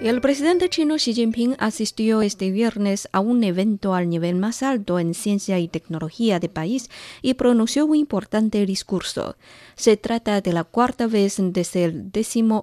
El presidente chino Xi Jinping asistió este viernes a un evento al nivel más alto en ciencia y tecnología del país y pronunció un importante discurso. Se trata de la cuarta vez desde el 18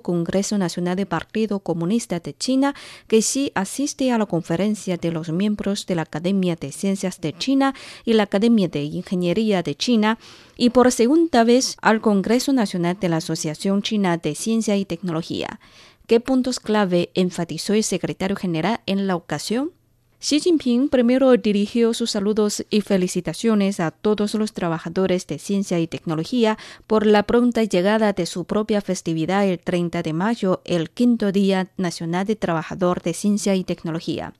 Congreso Nacional del Partido Comunista de China que Xi asiste a la conferencia de los miembros de la Academia de Ciencias de China y la Academia de Ingeniería de China y por segunda vez al Congreso Nacional de la Asociación China de Ciencia y Tecnología. ¿Qué puntos clave enfatizó el secretario general en la ocasión? Xi Jinping primero dirigió sus saludos y felicitaciones a todos los trabajadores de ciencia y tecnología por la pronta llegada de su propia festividad el 30 de mayo, el quinto Día Nacional de Trabajador de Ciencia y Tecnología.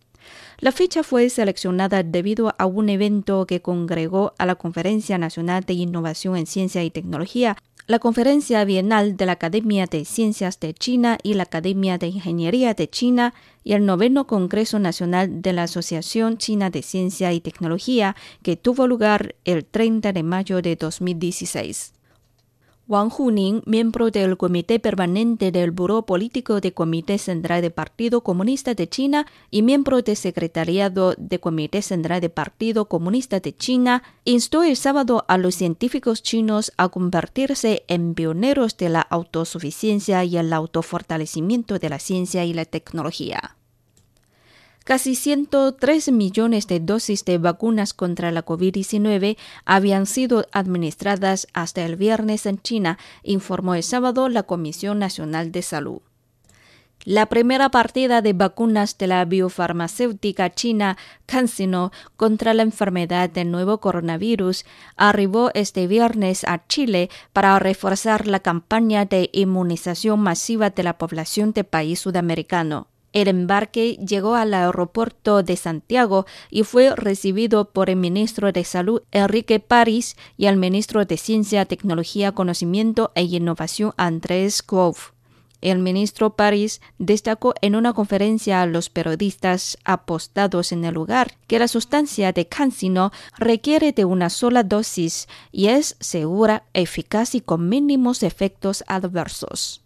La fecha fue seleccionada debido a un evento que congregó a la Conferencia Nacional de Innovación en Ciencia y Tecnología, la Conferencia Bienal de la Academia de Ciencias de China y la Academia de Ingeniería de China y el noveno Congreso Nacional de la Asociación China de Ciencia y Tecnología, que tuvo lugar el 30 de mayo de 2016. Wang Huning, miembro del Comité Permanente del Buró Político del Comité Central del Partido Comunista de China y miembro del Secretariado del Comité Central del Partido Comunista de China, instó el sábado a los científicos chinos a convertirse en pioneros de la autosuficiencia y el autofortalecimiento de la ciencia y la tecnología. Casi 103 millones de dosis de vacunas contra la COVID-19 habían sido administradas hasta el viernes en China, informó el sábado la Comisión Nacional de Salud. La primera partida de vacunas de la biofarmacéutica china CanSino contra la enfermedad del nuevo coronavirus arribó este viernes a Chile para reforzar la campaña de inmunización masiva de la población del país sudamericano. El embarque llegó al aeropuerto de Santiago y fue recibido por el ministro de Salud Enrique París y el ministro de Ciencia, Tecnología, Conocimiento e Innovación Andrés Grove. El ministro París destacó en una conferencia a los periodistas apostados en el lugar que la sustancia de CanSino requiere de una sola dosis y es segura, eficaz y con mínimos efectos adversos.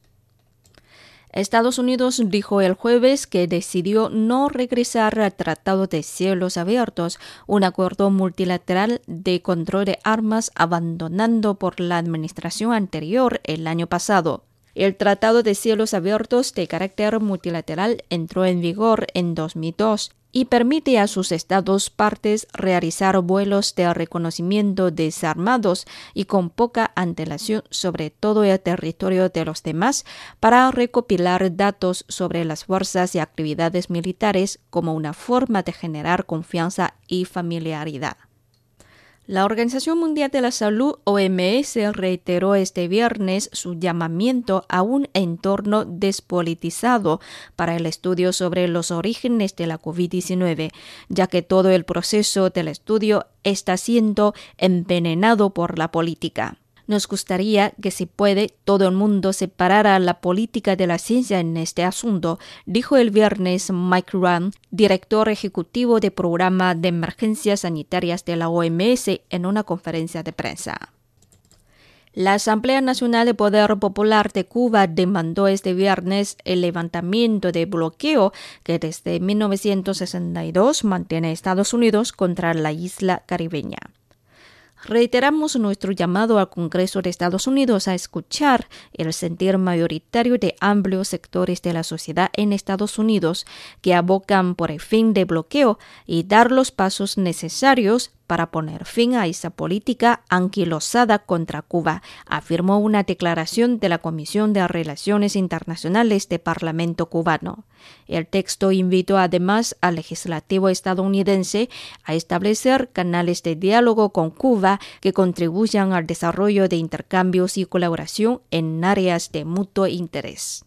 Estados Unidos dijo el jueves que decidió no regresar al Tratado de Cielos Abiertos, un acuerdo multilateral de control de armas abandonando por la administración anterior el año pasado. El Tratado de Cielos Abiertos de carácter multilateral entró en vigor en 2002 y permite a sus estados partes realizar vuelos de reconocimiento desarmados y con poca antelación sobre todo el territorio de los demás para recopilar datos sobre las fuerzas y actividades militares como una forma de generar confianza y familiaridad. La Organización Mundial de la Salud, OMS, reiteró este viernes su llamamiento a un entorno despolitizado para el estudio sobre los orígenes de la COVID-19, ya que todo el proceso del estudio está siendo envenenado por la política. Nos gustaría que si puede todo el mundo separara la política de la ciencia en este asunto, dijo el viernes Mike Run, director ejecutivo del programa de emergencias sanitarias de la OMS, en una conferencia de prensa. La Asamblea Nacional de Poder Popular de Cuba demandó este viernes el levantamiento de bloqueo que desde 1962 mantiene Estados Unidos contra la isla caribeña. Reiteramos nuestro llamado al Congreso de Estados Unidos a escuchar el sentir mayoritario de amplios sectores de la sociedad en Estados Unidos que abocan por el fin de bloqueo y dar los pasos necesarios para poner fin a esa política anquilosada contra Cuba, afirmó una declaración de la Comisión de Relaciones Internacionales del Parlamento cubano. El texto invitó además al legislativo estadounidense a establecer canales de diálogo con Cuba que contribuyan al desarrollo de intercambios y colaboración en áreas de mutuo interés.